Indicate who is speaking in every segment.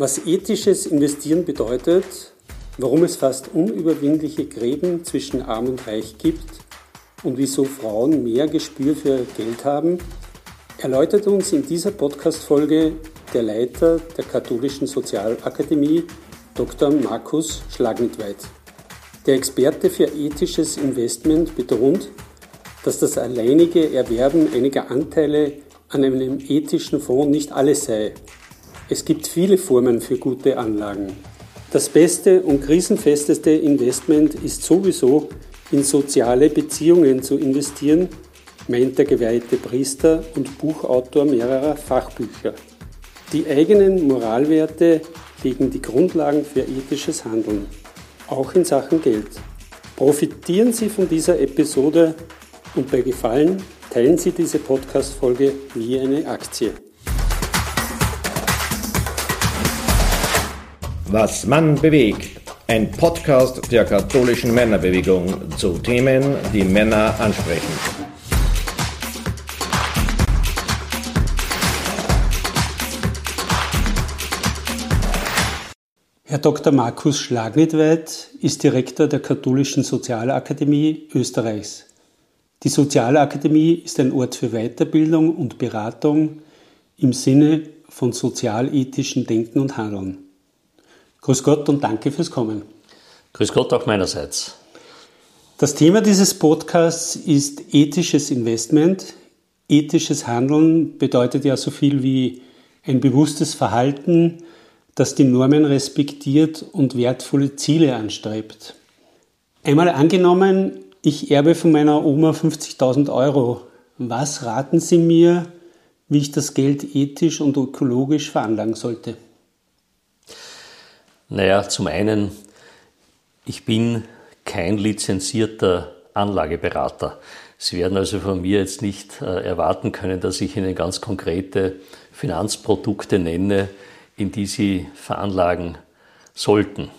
Speaker 1: Was ethisches Investieren bedeutet, warum es fast unüberwindliche Gräben zwischen Arm und Reich gibt und wieso Frauen mehr Gespür für Geld haben, erläutert uns in dieser Podcast-Folge der Leiter der Katholischen Sozialakademie, Dr. Markus Schlagmitweit. Der Experte für ethisches Investment betont, dass das alleinige Erwerben einiger Anteile an einem ethischen Fonds nicht alles sei. Es gibt viele Formen für gute Anlagen. Das beste und krisenfesteste Investment ist sowieso in soziale Beziehungen zu investieren, meint der geweihte Priester und Buchautor mehrerer Fachbücher. Die eigenen Moralwerte legen die Grundlagen für ethisches Handeln, auch in Sachen Geld. Profitieren Sie von dieser Episode und bei Gefallen teilen Sie diese Podcast-Folge wie eine Aktie.
Speaker 2: Was Mann bewegt. Ein Podcast der katholischen Männerbewegung zu Themen, die Männer ansprechen.
Speaker 1: Herr Dr. Markus Schlagnitweit ist Direktor der Katholischen Sozialakademie Österreichs. Die Sozialakademie ist ein Ort für Weiterbildung und Beratung im Sinne von sozialethischen Denken und Handeln. Grüß Gott und danke fürs Kommen.
Speaker 3: Grüß Gott auch meinerseits.
Speaker 1: Das Thema dieses Podcasts ist ethisches Investment. Ethisches Handeln bedeutet ja so viel wie ein bewusstes Verhalten, das die Normen respektiert und wertvolle Ziele anstrebt. Einmal angenommen, ich erbe von meiner Oma 50.000 Euro. Was raten Sie mir, wie ich das Geld ethisch und ökologisch veranlagen sollte?
Speaker 3: Naja, zum einen, ich bin kein lizenzierter Anlageberater. Sie werden also von mir jetzt nicht äh, erwarten können, dass ich Ihnen ganz konkrete Finanzprodukte nenne, in die Sie veranlagen sollten.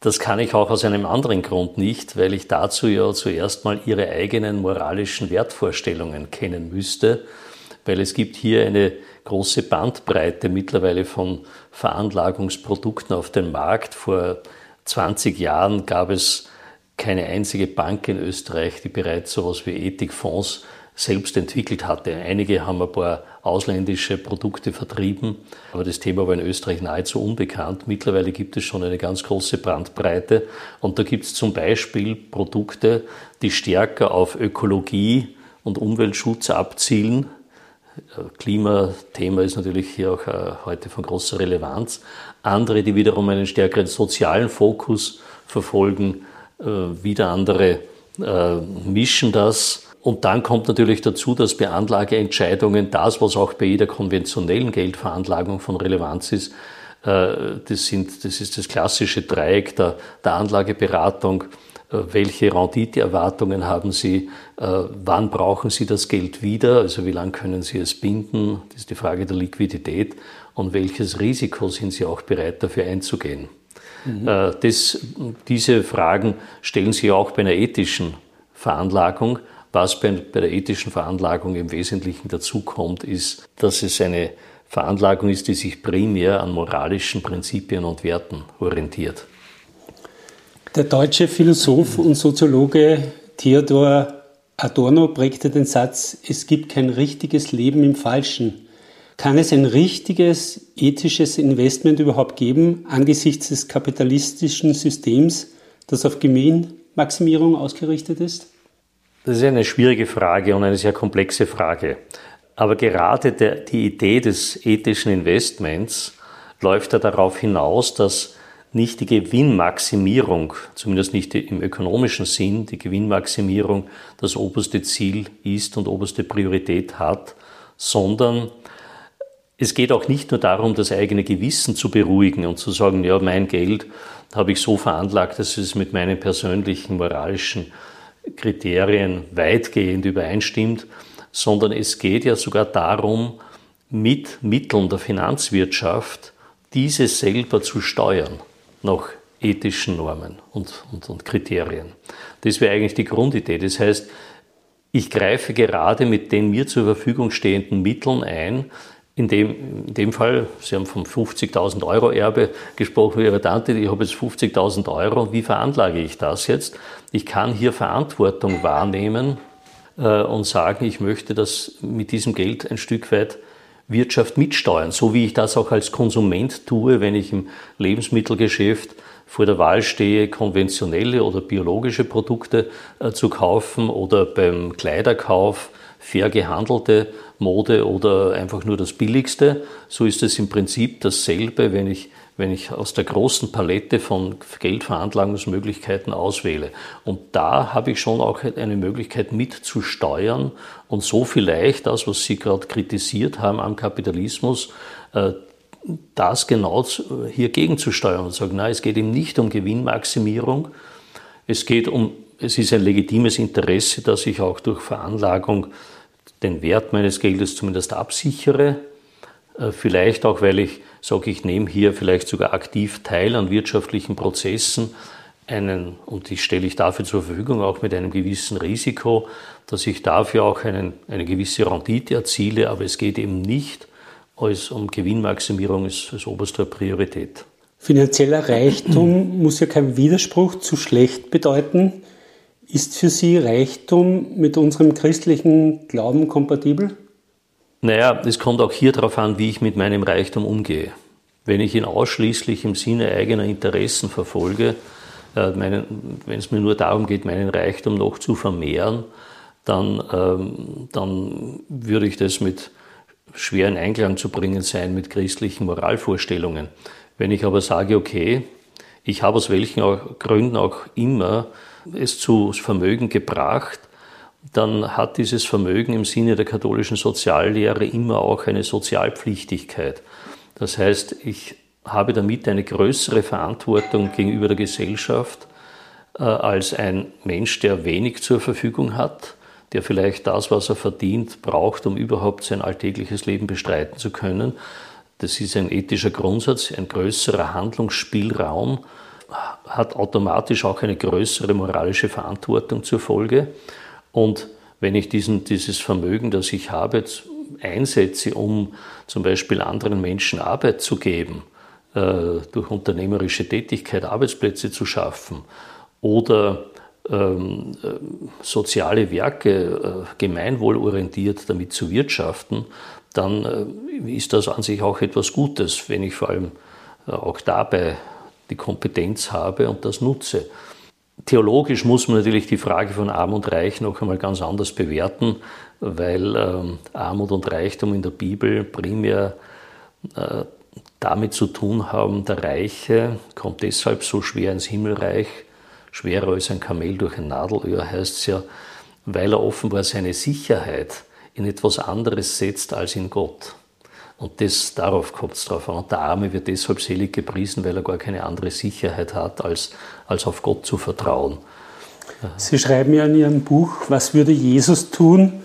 Speaker 3: Das kann ich auch aus einem anderen Grund nicht, weil ich dazu ja zuerst mal ihre eigenen moralischen Wertvorstellungen kennen müsste, weil es gibt hier eine große Bandbreite mittlerweile von Veranlagungsprodukten auf dem Markt. Vor 20 Jahren gab es keine einzige Bank in Österreich, die bereits sowas wie Ethikfonds selbst entwickelt hatte. Einige haben ein paar ausländische Produkte vertrieben, aber das Thema war in Österreich nahezu unbekannt. Mittlerweile gibt es schon eine ganz große Brandbreite und da gibt es zum Beispiel Produkte, die stärker auf Ökologie und Umweltschutz abzielen. Klimathema ist natürlich hier auch äh, heute von großer Relevanz. Andere, die wiederum einen stärkeren sozialen Fokus verfolgen, äh, wieder andere äh, mischen das und dann kommt natürlich dazu, dass bei Anlageentscheidungen das, was auch bei jeder konventionellen Geldveranlagung von Relevanz ist, äh, das, sind, das ist das klassische Dreieck der, der Anlageberatung. Äh, welche Renditeerwartungen haben Sie? Äh, wann brauchen Sie das Geld wieder? Also wie lange können Sie es binden? Das ist die Frage der Liquidität. Und welches Risiko sind Sie auch bereit dafür einzugehen? Mhm. Das, diese Fragen stellen Sie auch bei einer ethischen Veranlagung. Was bei, bei der ethischen Veranlagung im Wesentlichen dazukommt, ist, dass es eine Veranlagung ist, die sich primär an moralischen Prinzipien und Werten orientiert.
Speaker 1: Der deutsche Philosoph und Soziologe Theodor Adorno prägte den Satz, es gibt kein richtiges Leben im Falschen. Kann es ein richtiges ethisches Investment überhaupt geben angesichts des kapitalistischen Systems, das auf Gewinnmaximierung ausgerichtet ist?
Speaker 3: Das ist eine schwierige Frage und eine sehr komplexe Frage. Aber gerade der, die Idee des ethischen Investments läuft ja darauf hinaus, dass nicht die Gewinnmaximierung, zumindest nicht im ökonomischen Sinn, die Gewinnmaximierung das oberste Ziel ist und oberste Priorität hat, sondern es geht auch nicht nur darum, das eigene Gewissen zu beruhigen und zu sagen, ja, mein Geld habe ich so veranlagt, dass es mit meinen persönlichen moralischen Kriterien weitgehend übereinstimmt, sondern es geht ja sogar darum, mit Mitteln der Finanzwirtschaft diese selber zu steuern nach ethischen Normen und, und, und Kriterien. Das wäre eigentlich die Grundidee. Das heißt, ich greife gerade mit den mir zur Verfügung stehenden Mitteln ein, In dem, in dem Fall, Sie haben vom 50.000 Euro Erbe gesprochen, Ihre Tante, ich habe jetzt 50.000 Euro, wie veranlage ich das jetzt? Ich kann hier Verantwortung wahrnehmen äh, und sagen, ich möchte das mit diesem Geld ein Stück weit Wirtschaft mitsteuern, so wie ich das auch als Konsument tue, wenn ich im Lebensmittelgeschäft vor der Wahl stehe, konventionelle oder biologische Produkte äh, zu kaufen oder beim Kleiderkauf fair gehandelte Mode oder einfach nur das Billigste. So ist es im Prinzip dasselbe, wenn ich, wenn ich aus der großen Palette von Geldveranlagungsmöglichkeiten auswähle. Und da habe ich schon auch eine Möglichkeit mitzusteuern und so vielleicht das, was Sie gerade kritisiert haben am Kapitalismus, äh, das genau hier gegenzusteuern und sagen, nein, es geht eben nicht um Gewinnmaximierung, es geht um, es ist ein legitimes Interesse, dass ich auch durch Veranlagung den Wert meines Geldes zumindest absichere. Äh, vielleicht auch, weil ich sage, ich nehme hier vielleicht sogar aktiv teil an wirtschaftlichen Prozessen, einen, und die stelle ich dafür zur Verfügung, auch mit einem gewissen Risiko, dass ich dafür auch einen, eine gewisse Rendite erziele, aber es geht eben nicht als um Gewinnmaximierung ist als oberste Priorität.
Speaker 1: Finanzieller Reichtum muss ja kein Widerspruch zu schlecht bedeuten. Ist für Sie Reichtum mit unserem christlichen Glauben kompatibel?
Speaker 3: Naja, es kommt auch hier darauf an, wie ich mit meinem Reichtum umgehe. Wenn ich ihn ausschließlich im Sinne eigener Interessen verfolge, äh, wenn es mir nur darum geht, meinen Reichtum noch zu vermehren, dann, ähm, dann würde ich das mit schwer in Einklang zu bringen sein mit christlichen Moralvorstellungen. Wenn ich aber sage, okay, ich habe aus welchen Gründen auch immer es zu Vermögen gebracht, dann hat dieses Vermögen im Sinne der katholischen Soziallehre immer auch eine Sozialpflichtigkeit. Das heißt, ich habe damit eine größere Verantwortung gegenüber der Gesellschaft äh, als ein Mensch, der wenig zur Verfügung hat, der vielleicht das, was er verdient, braucht, um überhaupt sein alltägliches Leben bestreiten zu können. Das ist ein ethischer Grundsatz, ein größerer Handlungsspielraum hat automatisch auch eine größere moralische Verantwortung zur Folge. Und wenn ich diesen, dieses Vermögen, das ich habe, einsetze, um zum Beispiel anderen Menschen Arbeit zu geben, äh, durch unternehmerische Tätigkeit Arbeitsplätze zu schaffen oder ähm, äh, soziale Werke äh, gemeinwohlorientiert damit zu wirtschaften, dann ist das an sich auch etwas Gutes, wenn ich vor allem auch dabei die Kompetenz habe und das nutze. Theologisch muss man natürlich die Frage von Arm und Reich noch einmal ganz anders bewerten, weil ähm, Armut und Reichtum in der Bibel primär äh, damit zu tun haben, der Reiche kommt deshalb so schwer ins Himmelreich, schwerer als ein Kamel durch ein Nadelöhr heißt es ja, weil er offenbar seine Sicherheit in etwas anderes setzt als in Gott. Und das, darauf kommt es drauf an. Und der Arme wird deshalb selig gepriesen, weil er gar keine andere Sicherheit hat, als, als auf Gott zu vertrauen.
Speaker 1: Sie schreiben ja in Ihrem Buch, was würde Jesus tun,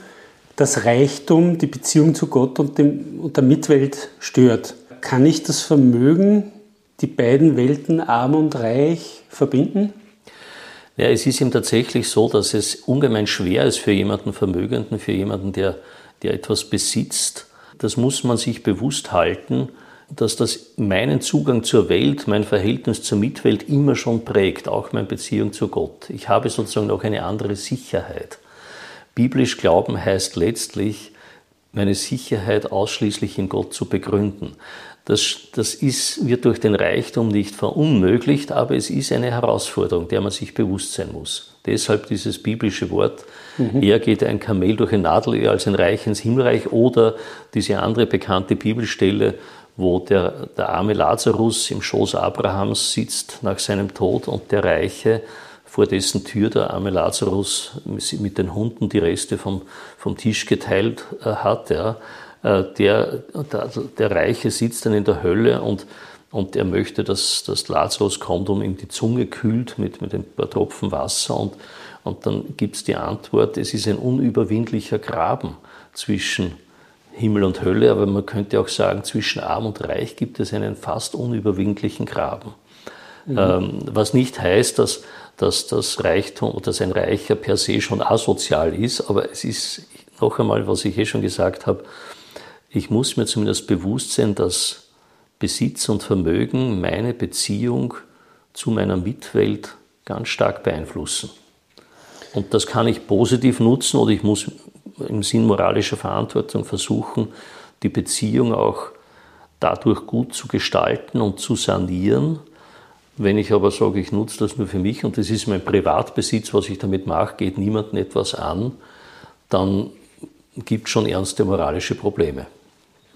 Speaker 1: dass Reichtum die Beziehung zu Gott und, dem, und der Mitwelt stört. Kann ich das Vermögen, die beiden Welten, arm und reich, verbinden?
Speaker 3: Ja, es ist ihm tatsächlich so, dass es ungemein schwer ist für jemanden Vermögenden, für jemanden, der, der etwas besitzt, das muss man sich bewusst halten, dass das meinen Zugang zur Welt, mein Verhältnis zur Mitwelt immer schon prägt, auch meine Beziehung zu Gott. Ich habe sozusagen noch eine andere Sicherheit. Biblisch Glauben heißt letztlich, meine Sicherheit ausschließlich in Gott zu begründen. Das, das ist, wird durch den Reichtum nicht verunmöglicht, aber es ist eine Herausforderung, der man sich bewusst sein muss. Deshalb dieses biblische Wort, mhm. eher geht ein Kamel durch ein Nadelöhr als ein Reich ins Himmelreich oder diese andere bekannte Bibelstelle, wo der, der arme Lazarus im Schoß Abrahams sitzt nach seinem Tod und der Reiche vor dessen Tür der arme Lazarus mit den Hunden die Reste vom, vom Tisch geteilt äh, hat. Ja. Äh, der, der, der Reiche sitzt dann in der Hölle und und er möchte, dass, dass Lazarus kommt, um ihm die Zunge kühlt mit, mit ein paar Tropfen Wasser. Und, und dann gibt es die Antwort, es ist ein unüberwindlicher Graben zwischen Himmel und Hölle, aber man könnte auch sagen, zwischen Arm und Reich gibt es einen fast unüberwindlichen Graben. Mhm. Ähm, was nicht heißt, dass, dass das Reichtum oder dass ein Reicher per se schon asozial ist, aber es ist noch einmal, was ich eh schon gesagt habe, ich muss mir zumindest bewusst sein, dass Besitz und Vermögen meine Beziehung zu meiner Mitwelt ganz stark beeinflussen. Und das kann ich positiv nutzen oder ich muss im Sinn moralischer Verantwortung versuchen, die Beziehung auch dadurch gut zu gestalten und zu sanieren. Wenn ich aber sage, ich nutze das nur für mich und das ist mein Privatbesitz, was ich damit mache, geht niemandem etwas an, dann gibt es schon ernste moralische Probleme.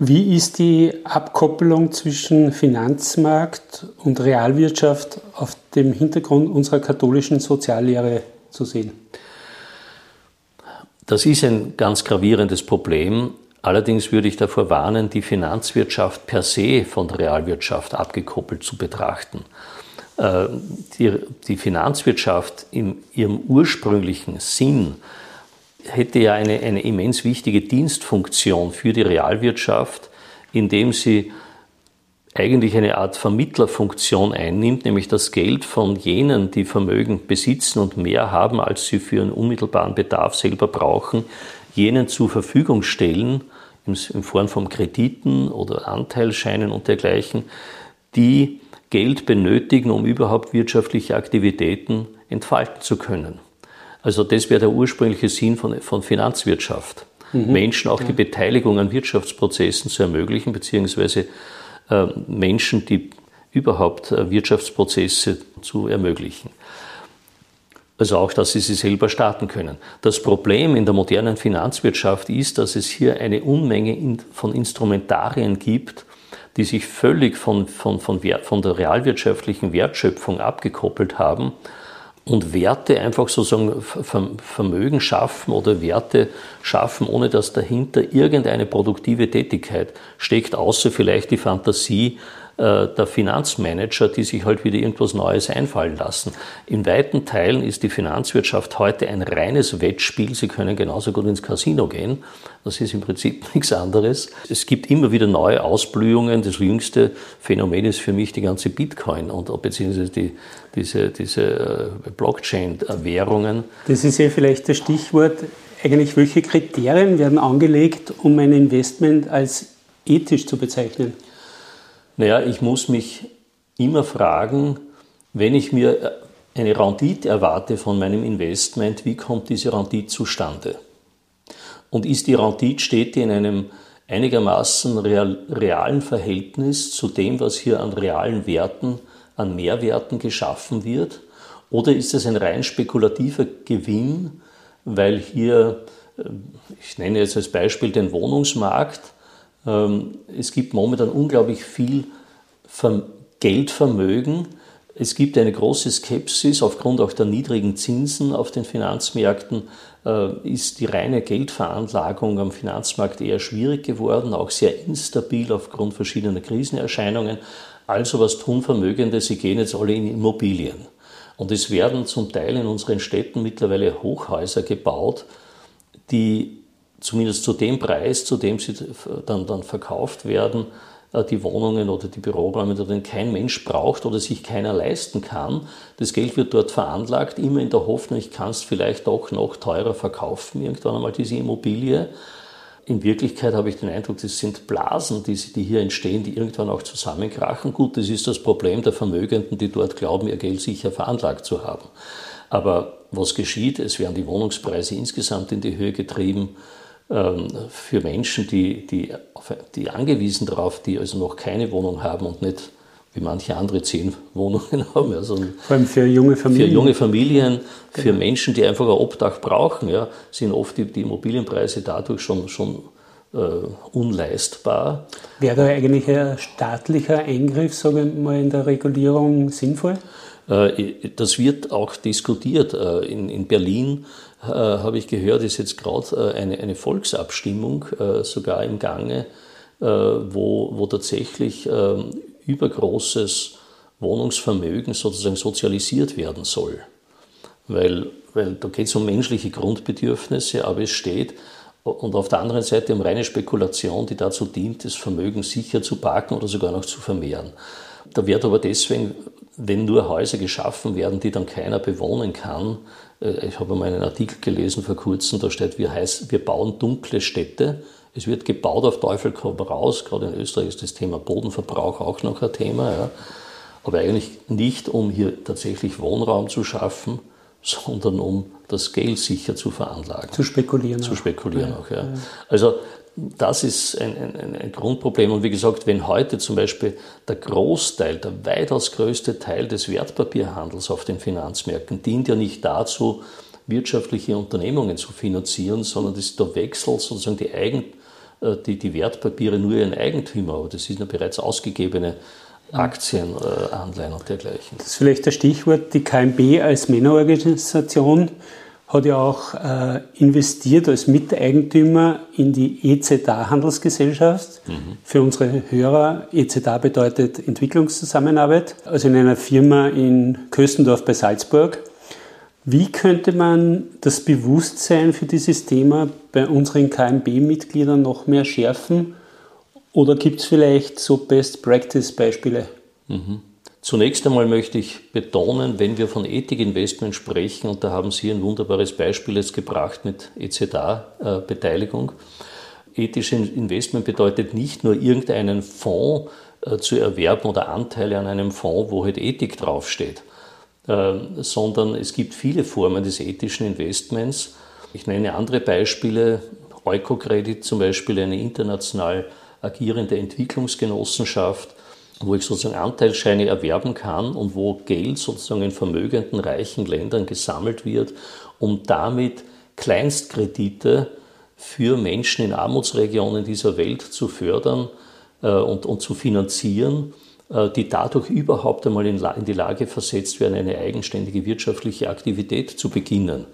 Speaker 1: Wie ist die Abkoppelung zwischen Finanzmarkt und Realwirtschaft auf dem Hintergrund unserer katholischen Soziallehre zu sehen?
Speaker 3: Das ist ein ganz gravierendes Problem. Allerdings würde ich davor warnen, die Finanzwirtschaft per se von der Realwirtschaft abgekoppelt zu betrachten. Äh, die Finanzwirtschaft in ihrem ursprünglichen Sinn hätte ja eine, eine immens wichtige Dienstfunktion für die Realwirtschaft, indem sie eigentlich eine Art Vermittlerfunktion einnimmt, nämlich das Geld von jenen, die Vermögen besitzen und mehr haben, als sie für einen unmittelbaren Bedarf selber brauchen, jenen zur Verfügung stellen, in Form von Krediten oder Anteilscheinen und dergleichen, die Geld benötigen, um überhaupt wirtschaftliche Aktivitäten entfalten zu können. Also das wäre der ursprüngliche Sinn von, von Finanzwirtschaft. Mhm. Menschen auch ja. die Beteiligung an Wirtschaftsprozessen zu ermöglichen, beziehungsweise äh, Menschen, die überhaupt äh, Wirtschaftsprozesse zu ermöglichen. Also auch, dass sie sie selber starten können. Das Problem in der modernen Finanzwirtschaft ist, dass es hier eine Unmenge von Instrumentarien gibt, die sich völlig von, von, von, von der realwirtschaftlichen Wertschöpfung abgekoppelt haben und Werte einfach sozusagen Vermögen schaffen oder Werte schaffen, ohne dass dahinter irgendeine produktive Tätigkeit steckt, außer vielleicht die Fantasie der Finanzmanager, die sich halt wieder irgendwas Neues einfallen lassen. In weiten Teilen ist die Finanzwirtschaft heute ein reines Wettspiel. Sie können genauso gut ins Casino gehen. Das ist im Prinzip nichts anderes. Es gibt immer wieder neue Ausblühungen. Das jüngste Phänomen ist für mich die ganze Bitcoin und beziehungsweise die, diese, diese äh, Blockchain-Währungen.
Speaker 1: Das ist ja vielleicht das Stichwort. Eigentlich, welche Kriterien werden angelegt, um ein Investment als ethisch zu bezeichnen?
Speaker 3: Naja, ich muss mich immer fragen, wenn ich mir eine Rendite erwarte von meinem Investment, wie kommt diese Rendite zustande? Und ist die Rendite, steht die in einem einigermaßen real, realen Verhältnis zu dem, was hier an realen Werten, an Mehrwerten geschaffen wird? Oder ist es ein rein spekulativer Gewinn, weil hier, äh, ich nenne jetzt als Beispiel den Wohnungsmarkt, es gibt momentan unglaublich viel Geldvermögen. Es gibt eine große Skepsis aufgrund auch der niedrigen Zinsen auf den Finanzmärkten. Äh, ist die reine Geldveranlagung am Finanzmarkt eher schwierig geworden, auch sehr instabil aufgrund verschiedener Krisenerscheinungen. Also was tun Vermögende? Sie gehen jetzt alle in Immobilien. Und es werden zum Teil in unseren Städten mittlerweile Hochhäuser gebaut, die zumindest zu dem Preis, zu dem sie dann, dann verkauft werden, äh, die Wohnungen oder die Büroräume, die kein Mensch braucht oder sich keiner leisten kann. Das Geld wird dort veranlagt, immer in der Hoffnung, ich kann es vielleicht auch noch teurer verkaufen, irgendwann einmal diese Immobilie. In Wirklichkeit habe ich den Eindruck, das sind Blasen, die, die hier entstehen, die irgendwann auch zusammenkrachen. Gut, das ist das Problem der Vermögenden, die dort glauben, ihr Geld sicher veranlagt zu haben. Aber was geschieht? Es werden die Wohnungspreise insgesamt in die Höhe getrieben. Ähm, für Menschen, die, die, die angewiesen darauf, die also noch keine Wohnung haben und nicht wie manche andere zehn Wohnungen haben. Also
Speaker 1: Vor allem für junge Familien.
Speaker 3: Für junge Familien, für genau. Menschen, die einfach ein Obdach brauchen, ja, sind oft die, die Immobilienpreise dadurch schon, schon äh, unleistbar.
Speaker 1: Wäre da eigentlich ein staatlicher Eingriff, sagen wir mal, in der Regulierung sinnvoll?
Speaker 3: Äh, das wird auch diskutiert. Äh, in, in Berlin äh, habe ich gehört, ist jetzt gerade eine, eine Volksabstimmung sogar im Gange, wo, wo tatsächlich ähm, übergroßes Wohnungsvermögen sozusagen sozialisiert werden soll. Weil, weil da geht es um menschliche Grundbedürfnisse, aber es steht, und auf der anderen Seite um reine Spekulation, die dazu dient, das Vermögen sicher zu parken oder sogar noch zu vermehren. Da wird aber deswegen wenn nur Häuser geschaffen werden, die dann keiner bewohnen kann. Äh, ich habe mal einen Artikel gelesen vor kurzem, da steht, wir, heißt, wir bauen dunkle Städte. Es wird gebaut auf Teufel komm raus. Gerade in Österreich ist das Thema Bodenverbrauch auch noch ein Thema. Ja. Aber eigentlich nicht, um hier tatsächlich Wohnraum zu schaffen, sondern um das Geld sicher zu veranlagen.
Speaker 1: Zu spekulieren.
Speaker 3: Zu spekulieren ja. auch, ja. Also das ist ein, ein, ein, Grundproblem. Und wie gesagt, wenn heute zum Beispiel der Großteil, der weitaus größte Teil des Wertpapierhandels auf den Finanzmärkten dient ja nicht dazu, wirtschaftliche Unternehmungen zu finanzieren, sondern das, da wechselt sozusagen die, Eigen, äh, die, die Wertpapiere nur ihren Eigentümer. Aber das sind ja bereits ausgegebene Aktien, äh, und dergleichen.
Speaker 1: Das ist vielleicht das Stichwort. Die KMB als Männerorganisation hat ja auch äh, investiert als Miteigentümer in die EZA Handelsgesellschaft. Mhm. Für unsere Hörer, EZA bedeutet Entwicklungszusammenarbeit, also in einer Firma in Köstendorf bei Salzburg. Wie könnte man das Bewusstsein für dieses Thema bei unseren KMB-Mitgliedern noch mehr schärfen? Oder gibt es vielleicht so Best-Practice-Beispiele?
Speaker 3: Mhm. Zunächst einmal möchte ich betonen, wenn wir von Ethikinvestment sprechen, und da haben Sie ein wunderbares Beispiel jetzt gebracht mit EZA-Beteiligung. Ethisches Investment bedeutet nicht nur irgendeinen Fonds äh, zu erwerben oder Anteile an einem Fonds, wo halt Ethik draufsteht, äh, sondern es gibt viele Formen des ethischen Investments. Ich nenne andere Beispiele. Eukokredit zum Beispiel, eine international agierende Entwicklungsgenossenschaft, wo ich sozusagen Anteilsscheine erwerben kann und wo Geld sozusagen in vermögenden, reichen Ländern gesammelt wird, um damit Kleinstkredite für Menschen in Armutsregionen dieser Welt zu fördern äh, und, und zu finanzieren, äh, die dadurch überhaupt einmal in, in die Lage versetzt werden, eine eigenständige wirtschaftliche Aktivität zu beginnen.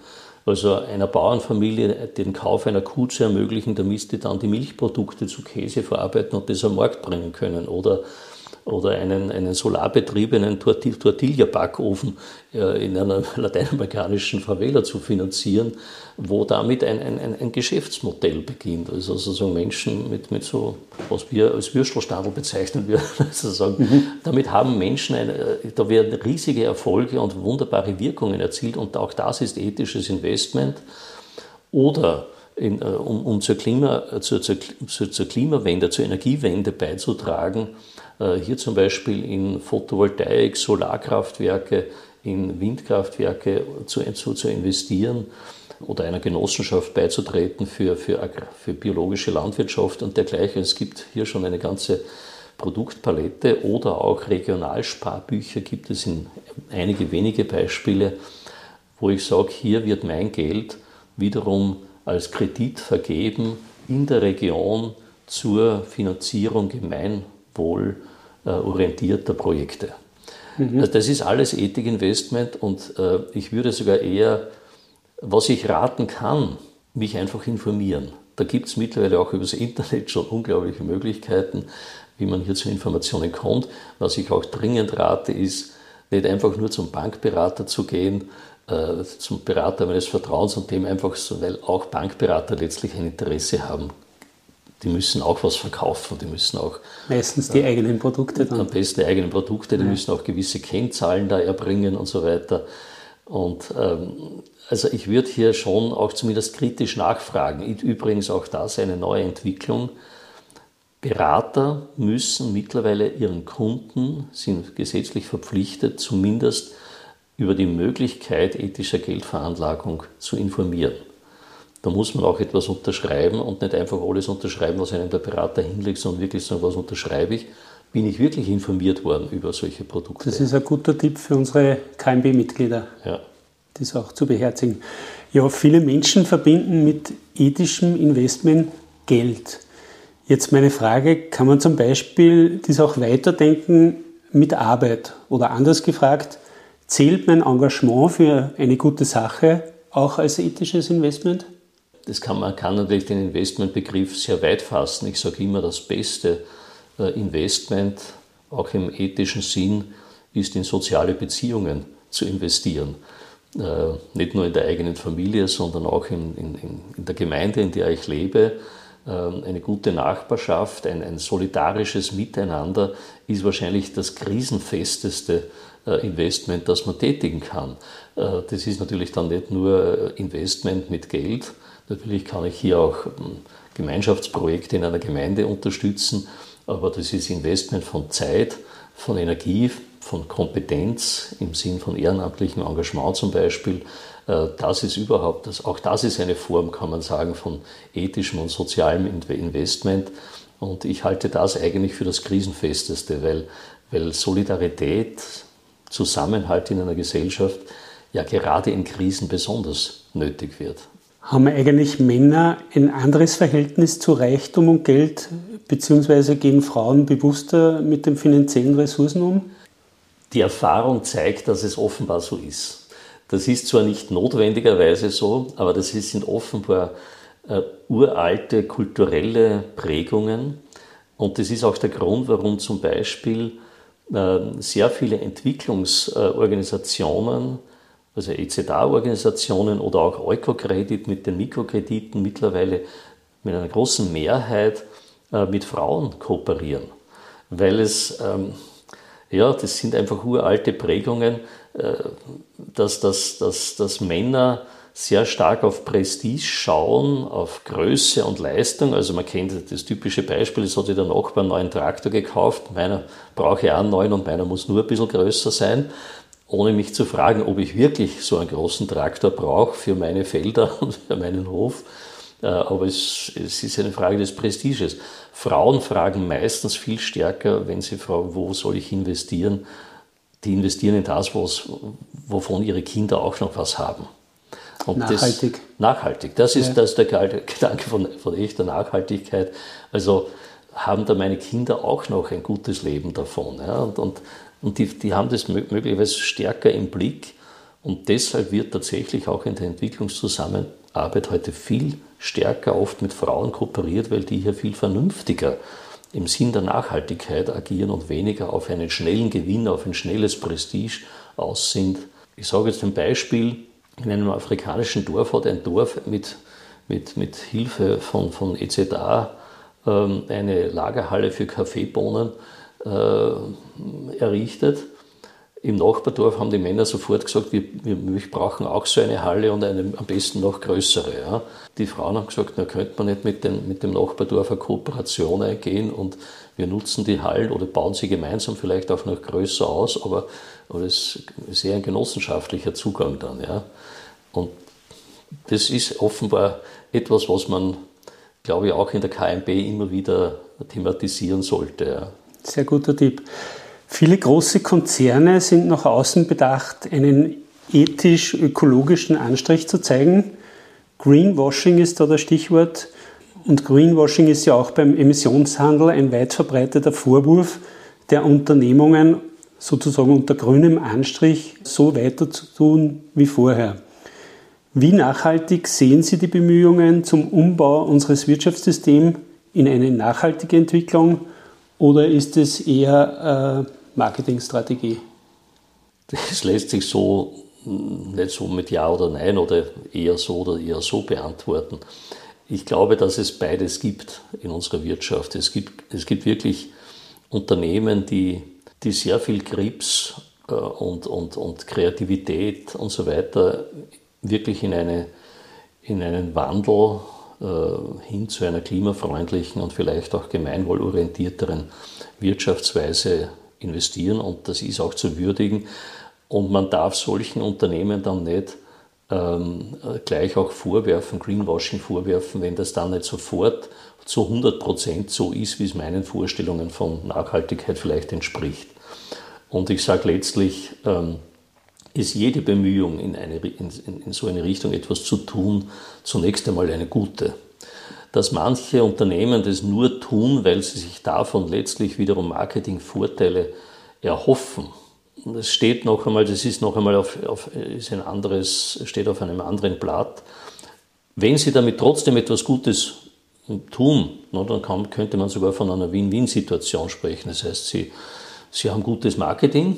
Speaker 3: Also einer Bauernfamilie den Kauf einer Kuh zu ermöglichen, damit die dann die Milchprodukte zu Käse verarbeiten und das am Markt bringen können. Oder oder einen, einen solarbetriebenen Tortilla-Backofen äh, in einer lateinamerikanischen Favela zu finanzieren, wo damit ein, ein, ein Geschäftsmodell beginnt. Also sozusagen Menschen mit, mit so, was wir als Würstelstadel bezeichnen würden. Also mhm. Damit haben Menschen, eine, äh, da werden riesige Erfolge und wunderbare Wirkungen erzielt und auch das ist ethisches Investment. Oder in, äh, um, um zur, Klima, zur, zur, zur Klimawende, zur Energiewende beizutragen, hier zum Beispiel in Photovoltaik, Solarkraftwerke, in Windkraftwerke zu, zu, zu investieren oder einer Genossenschaft beizutreten für, für, für biologische Landwirtschaft und dergleichen. Es gibt hier schon eine ganze Produktpalette oder auch Regionalsparbücher gibt es in einige wenige Beispiele, wo ich sage, hier wird mein Geld wiederum als Kredit vergeben in der Region zur Finanzierung gemeinwohl äh, orientierter Projekte. Mhm. Also das ist alles Ethikinvestment und äh, ich würde sogar eher, was ich raten kann, mich einfach informieren. Da gibt es mittlerweile auch über das Internet schon unglaubliche Möglichkeiten, wie man hier zu Informationen kommt. Was ich auch dringend rate, ist, nicht einfach nur zum Bankberater zu gehen, äh, zum Berater meines Vertrauens und dem einfach so, weil auch Bankberater letztlich ein Interesse haben, die müssen auch was verkaufen, die müssen auch.
Speaker 1: Meistens die äh, eigenen Produkte
Speaker 3: dann. Am besten die eigenen Produkte, die ja. müssen auch gewisse Kennzahlen da erbringen und so weiter. Und ähm, also ich würde hier schon auch zumindest kritisch nachfragen. Übrigens auch das eine neue Entwicklung. Berater müssen mittlerweile ihren Kunden, sind gesetzlich verpflichtet, zumindest über die Möglichkeit ethischer Geldveranlagung zu informieren. Da muss man auch etwas unterschreiben und nicht einfach alles unterschreiben, was einem der Berater hinlegt, sondern wirklich sagen, was unterschreibe ich. Bin ich wirklich informiert worden über solche Produkte?
Speaker 1: Das ist ein guter Tipp für unsere KMB-Mitglieder, ja. das auch zu beherzigen. Ja, viele Menschen verbinden mit ethischem Investment Geld. Jetzt meine Frage, kann man zum Beispiel das auch weiterdenken mit Arbeit? Oder anders gefragt, zählt mein Engagement für eine gute Sache auch als ethisches Investment?
Speaker 3: Das kann, man kann natürlich den Investmentbegriff sehr weit fassen. Ich sage immer, das beste äh, Investment, auch im ethischen Sinn, ist in soziale Beziehungen zu investieren. Äh, nicht nur in der eigenen Familie, sondern auch in, in, in der Gemeinde, in der ich lebe. Äh, eine gute Nachbarschaft, ein, ein solidarisches Miteinander ist wahrscheinlich das krisenfesteste Investment, das man tätigen kann. Das ist natürlich dann nicht nur Investment mit Geld, Natürlich kann ich hier auch hm, Gemeinschaftsprojekte in einer Gemeinde unterstützen, aber das ist Investment von Zeit, von Energie, von Kompetenz im Sinn von ehrenamtlichem Engagement zum Beispiel. Äh, das ist überhaupt, das, auch das ist eine Form, kann man sagen, von ethischem und sozialem Investment. Und ich halte das eigentlich für das Krisenfesteste, weil, weil Solidarität, Zusammenhalt in einer Gesellschaft ja gerade in Krisen besonders nötig wird.
Speaker 1: Haben eigentlich Männer ein anderes Verhältnis zu Reichtum und Geld, beziehungsweise gehen Frauen bewusster mit den finanziellen Ressourcen um?
Speaker 3: Die Erfahrung zeigt, dass es offenbar so ist. Das ist zwar nicht notwendigerweise so, aber das sind offenbar äh, uralte kulturelle Prägungen. Und das ist auch der Grund, warum zum Beispiel äh, sehr viele Entwicklungsorganisationen, also EZA-Organisationen oder auch Eukokredit mit den Mikrokrediten mittlerweile mit einer großen Mehrheit äh, mit Frauen kooperieren. Weil es, ähm, ja, das sind einfach uralte Prägungen, äh, dass, dass, dass, dass Männer sehr stark auf Prestige schauen, auf Größe und Leistung. Also man kennt das typische Beispiel, es hat sich der Nachbar einen neuen Traktor gekauft, meiner brauche ich auch einen neuen und meiner muss nur ein bisschen größer sein, ohne mich zu fragen, ob ich wirklich so einen großen Traktor brauche für meine Felder und für meinen Hof. Äh, aber es, es ist eine Frage des Prestiges. Frauen fragen meistens viel stärker, wenn sie fragen, wo soll ich investieren? Die investieren in das, was, wovon ihre Kinder auch noch was haben.
Speaker 1: Und nachhaltig.
Speaker 3: Das, nachhaltig. Das ist, ja. das ist der Gedanke von, von echter Nachhaltigkeit. Also haben da meine Kinder auch noch ein gutes Leben davon. Ja? Und, und, und die, die haben das möglicherweise stärker im Blick. Und deshalb wird tatsächlich auch in der Entwicklungszusammenarbeit heute viel stärker oft mit Frauen kooperiert, weil die hier viel vernünftiger im Sinn der Nachhaltigkeit agieren und weniger auf einen schnellen Gewinn, auf ein schnelles Prestige aus sind. Ich sage jetzt ein Beispiel, in einem afrikanischen Dorf hat ein Dorf mit, mit, mit Hilfe von, von EZA ähm, eine Lagerhalle für Kaffeebohnen äh, errichtet. Im Nachbardorf haben die Männer sofort gesagt, wir, wir, brauchen auch so eine Halle und eine am besten noch größere. Ja. Die Frauen haben gesagt, na könnte man nicht mit, den, mit dem Nachbardorf eine Kooperation eingehen und wir nutzen die Hallen oder bauen sie gemeinsam vielleicht auch noch größer aus, aber, aber das ist eher ein genossenschaftlicher Zugang dann. Ja. Und das ist offenbar etwas, was man, glaube ich, auch in der KMB immer wieder thematisieren sollte. Ja.
Speaker 1: Sehr guter Tipp. Viele große Konzerne sind nach außen bedacht, einen ethisch-ökologischen Anstrich zu zeigen. Greenwashing ist da das Stichwort. Und Greenwashing ist ja auch beim Emissionshandel ein weit verbreiteter Vorwurf der Unternehmungen, sozusagen unter grünem Anstrich so weiter zu tun wie vorher. Wie nachhaltig sehen Sie die Bemühungen zum Umbau unseres Wirtschaftssystems in eine nachhaltige Entwicklung oder ist es eher äh, Marketingstrategie?
Speaker 3: Das lässt sich so nicht so mit Ja oder Nein oder eher so oder eher so beantworten. Ich glaube, dass es beides gibt in unserer Wirtschaft. Es gibt, es gibt wirklich Unternehmen, die, die sehr viel Grips äh, und, und, und Kreativität und so weiter wirklich in, eine, in einen Wandel hin zu einer klimafreundlichen und vielleicht auch gemeinwohlorientierteren Wirtschaftsweise investieren und das ist auch zu würdigen. Und man darf solchen Unternehmen dann nicht ähm, gleich auch vorwerfen, Greenwashing vorwerfen, wenn das dann nicht sofort zu 100 Prozent so ist, wie es meinen Vorstellungen von Nachhaltigkeit vielleicht entspricht. Und ich sage letztlich, ähm, ist jede Bemühung, in, eine, in, in so eine Richtung etwas zu tun, zunächst einmal eine gute. Dass manche Unternehmen das nur tun, weil sie sich davon letztlich wiederum Marketingvorteile erhoffen, das steht noch einmal, das ist noch einmal auf, auf, ist ein anderes, steht auf einem anderen Blatt. Wenn Sie damit trotzdem etwas Gutes tun, dann kann, könnte man sogar von einer Win-Win-Situation sprechen. Das heißt, Sie, Sie haben gutes Marketing,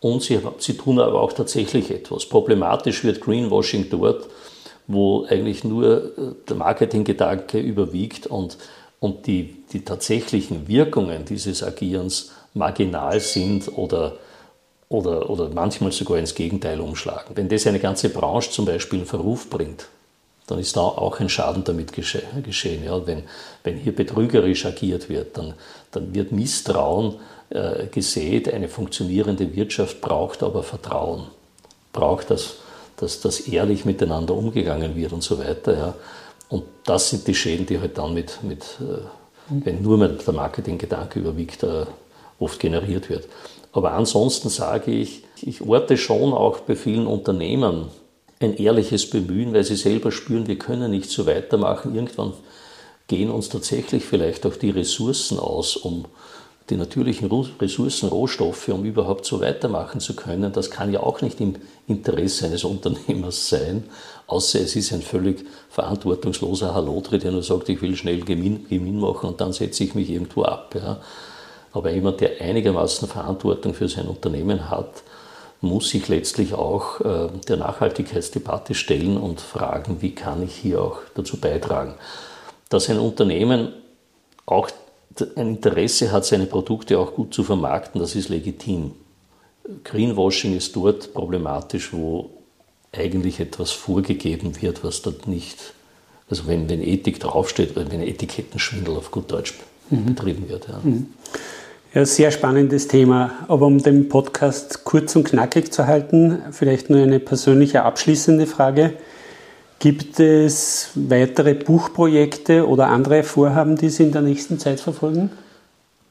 Speaker 3: und sie, sie tun aber auch tatsächlich etwas. Problematisch wird Greenwashing dort, wo eigentlich nur äh, der Marketinggedanke überwiegt und, und die, die tatsächlichen Wirkungen dieses Agierens marginal sind oder, oder, oder manchmal sogar ins Gegenteil umschlagen. Wenn das eine ganze Branche zum Beispiel in Verruf bringt, dann ist da auch ein Schaden damit geschehen. Ja, wenn, wenn hier betrügerisch agiert wird, dann, dann wird Misstrauen gesät. Eine funktionierende Wirtschaft braucht aber Vertrauen, braucht das, dass, dass ehrlich miteinander umgegangen wird und so weiter. Ja. Und das sind die Schäden, die halt dann mit, mit äh, wenn nur mehr der Marketinggedanke überwiegt, äh, oft generiert wird. Aber ansonsten sage ich, ich orte schon auch bei vielen Unternehmen ein ehrliches Bemühen, weil sie selber spüren, wir können nicht so weitermachen. Irgendwann gehen uns tatsächlich vielleicht auch die Ressourcen aus, um die natürlichen Ressourcen, Rohstoffe, um überhaupt so weitermachen zu können. Das kann ja auch nicht im Interesse eines Unternehmers sein, außer es ist ein völlig verantwortungsloser Halotri, der nur sagt, ich will schnell Gewinn, machen und dann setze ich mich irgendwo ab. Ja. Aber jemand, der einigermaßen Verantwortung für sein Unternehmen hat, muss sich letztlich auch äh, der Nachhaltigkeitsdebatte stellen und fragen, wie kann ich hier auch dazu beitragen. Dass ein Unternehmen auch ein Interesse hat, seine Produkte auch gut zu vermarkten, das ist legitim. Greenwashing ist dort problematisch, wo eigentlich etwas vorgegeben wird, was dort nicht, also wenn, wenn Ethik draufsteht, wenn Etikettenschwindel auf gut Deutsch mhm. betrieben wird. Ja. Mhm.
Speaker 1: Ja, sehr spannendes Thema. Aber um den Podcast kurz und knackig zu halten, vielleicht nur eine persönliche abschließende Frage. Gibt es weitere Buchprojekte oder andere Vorhaben, die Sie in der nächsten Zeit verfolgen?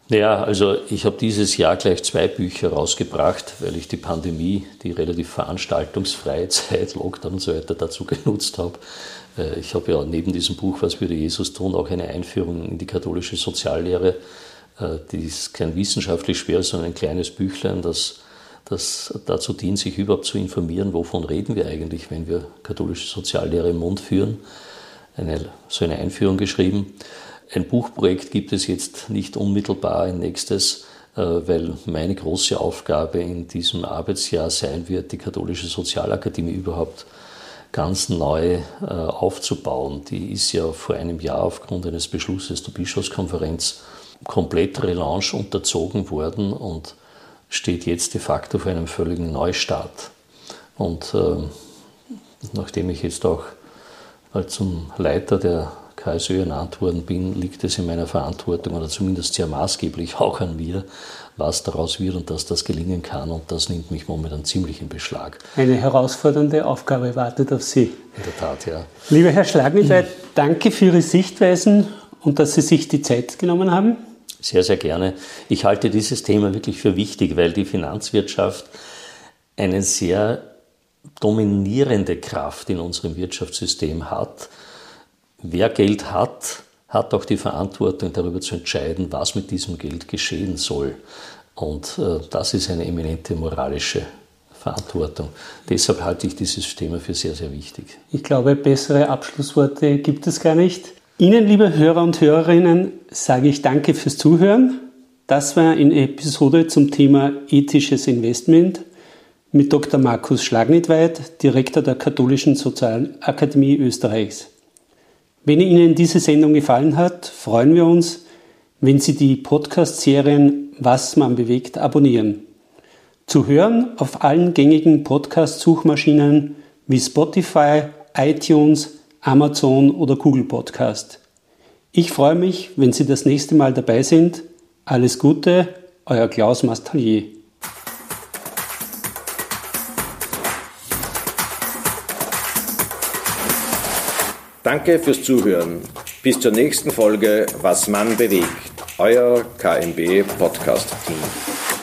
Speaker 3: Ja, also ich habe dieses Jahr gleich zwei Bücher rausgebracht, weil ich die Pandemie, die relativ veranstaltungsfreie Zeit, Lockdown und so weiter dazu genutzt habe. Äh, ich habe ja neben diesem Buch Was würde Jesus tun auch eine Einführung in die katholische Soziallehre. Äh, die ist kein wissenschaftlich schwer, sondern ein kleines Büchlein, das das dazu dient, sich überhaupt zu informieren, wovon reden wir eigentlich, wenn wir katholische Soziallehre im Mund führen. Eine, so eine Einführung geschrieben. Ein Buchprojekt gibt es jetzt nicht unmittelbar, ein nächstes, äh, weil meine große Aufgabe in diesem Arbeitsjahr sein wird, die katholische Sozialakademie überhaupt ganz neu äh, aufzubauen. Die ist ja vor einem Jahr aufgrund eines Beschlusses der Bischofskonferenz komplett Relaunch unterzogen worden und steht jetzt de facto vor einem völligen Neustart. Und äh, nachdem ich jetzt auch halt zum Leiter der KSÖ ernannt worden bin, liegt es in meiner Verantwortung oder zumindest sehr maßgeblich auch an mir, was daraus wird und dass das gelingen kann. Und das nimmt mich momentan ziemlich in Beschlag.
Speaker 1: Eine herausfordernde Aufgabe wartet auf Sie.
Speaker 3: In der Tat, ja.
Speaker 1: Lieber Herr Schlagnitweit, danke für Ihre Sichtweisen und dass Sie sich die Zeit genommen haben.
Speaker 3: Sehr, sehr gerne. Ich halte dieses Thema wirklich für wichtig, weil die Finanzwirtschaft eine sehr dominierende Kraft in unserem Wirtschaftssystem hat. Wer Geld hat, hat auch die Verantwortung darüber zu entscheiden, was mit diesem Geld geschehen soll. Und äh, das ist eine eminente moralische Verantwortung. Deshalb halte ich dieses Thema für sehr, sehr wichtig.
Speaker 1: Ich glaube, bessere Abschlussworte gibt es gar nicht. Ihnen, liebe Hörer und Hörerinnen, sage ich danke fürs Zuhören. Das war eine Episode zum Thema ethisches Investment mit Dr. Markus Schlagnitweit, Direktor der Katholischen Sozialakademie Österreichs. Wenn Ihnen diese Sendung gefallen hat, freuen wir uns, wenn Sie die Podcast-Serien Was man bewegt abonnieren. Zu hören auf allen gängigen Podcast-Suchmaschinen wie Spotify, iTunes, Amazon oder Google Podcast. Ich freue mich, wenn Sie das nächste Mal dabei sind. Alles Gute, euer Klaus Mastalier.
Speaker 2: Danke fürs Zuhören. Bis zur nächsten Folge Was man bewegt. Euer KMB Podcast Team.